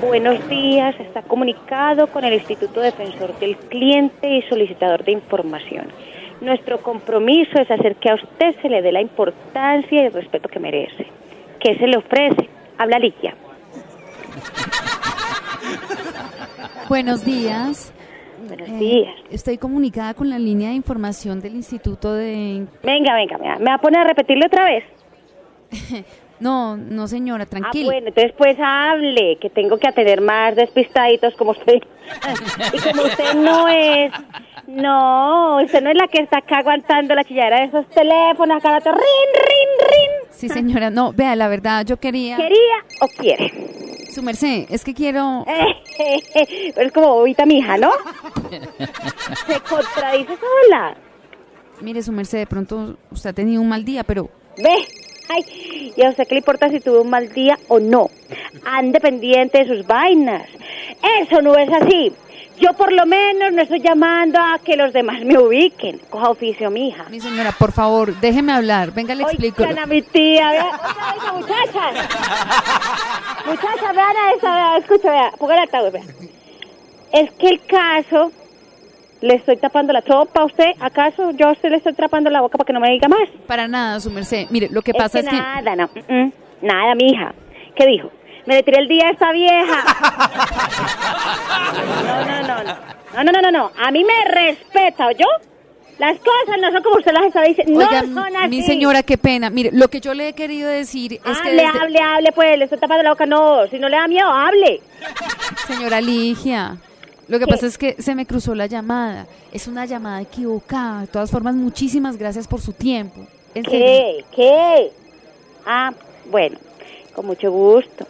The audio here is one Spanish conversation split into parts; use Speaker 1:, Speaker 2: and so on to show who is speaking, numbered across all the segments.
Speaker 1: Buenos días, está comunicado con el Instituto Defensor del Cliente y solicitador de información. Nuestro compromiso es hacer que a usted se le dé la importancia y el respeto que merece. ¿Qué se le ofrece? Habla Ligia.
Speaker 2: Buenos días.
Speaker 1: Buenos
Speaker 2: Eh,
Speaker 1: días.
Speaker 2: Estoy comunicada con la línea de información del Instituto de...
Speaker 1: Venga, venga, me va- me va a poner a repetirlo otra vez.
Speaker 2: No, no señora,
Speaker 1: Ah,
Speaker 2: tranquila.
Speaker 1: bueno, entonces pues hable, que tengo que atender más despistaditos como usted. y como usted no es, no, usted no es la que está acá aguantando la chilladera de esos teléfonos, acá rato, rin, rin, rin.
Speaker 2: Sí, señora, no, vea, la verdad, yo quería...
Speaker 1: ¿Quería o quiere?
Speaker 2: Su merced, es que quiero...
Speaker 1: Es como bobita mi hija, ¿no? Se contradice sola.
Speaker 2: Mire, su merced, de pronto usted ha tenido un mal día, pero...
Speaker 1: Ve. Ay, ¿y a usted qué le importa si tuve un mal día o no? Ande pendiente de sus vainas. Eso no es así. Yo por lo menos no estoy llamando a que los demás me ubiquen. Coja oficio, mi hija.
Speaker 2: Mi señora, por favor, déjeme hablar. Venga, le explico.
Speaker 1: Oigan a mi tía, vea. Oigan a esa muchacha. Muchacha, vean a esa, escucha, vea. Pongan altavoz, vea. Es que el caso, le estoy tapando la tropa a usted. ¿Acaso yo a usted le estoy tapando la boca para que no me diga más?
Speaker 2: Para nada, su merced. Mire, lo que pasa es, que...
Speaker 1: nada, no, mm, mm, nada, mija. ¿Qué dijo? Me le tiré el día a esta vieja. No, no, no, no. No, no, no, no, no. A mí me respeta, ¿oyó? Las cosas no son como usted las está diciendo.
Speaker 2: Oiga,
Speaker 1: no son así.
Speaker 2: mi señora, qué pena. Mire, lo que yo le he querido decir es que...
Speaker 1: Hable,
Speaker 2: desde-
Speaker 1: hable, hable, pues. Le estoy tapando la boca. No, si no le da miedo, hable.
Speaker 2: Señora Ligia, lo que pasa es que se me cruzó la llamada. Es una llamada equivocada. De todas formas, muchísimas gracias por su tiempo. En serio.
Speaker 1: ¿Qué? ¿Qué? Ah, bueno, con mucho gusto.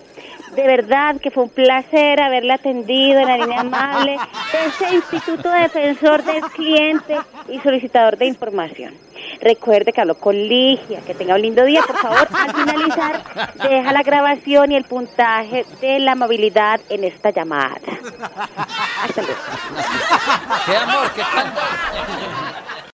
Speaker 1: De verdad que fue un placer haberle atendido en la línea amable de este Instituto Defensor del Cliente y Solicitador de Información. Recuerde que habló con Ligia, que tenga un lindo día. Por favor, al finalizar, deja la grabación y el puntaje de la amabilidad en esta llamada. Hasta.
Speaker 3: ¡Qué amor! ¡Qué!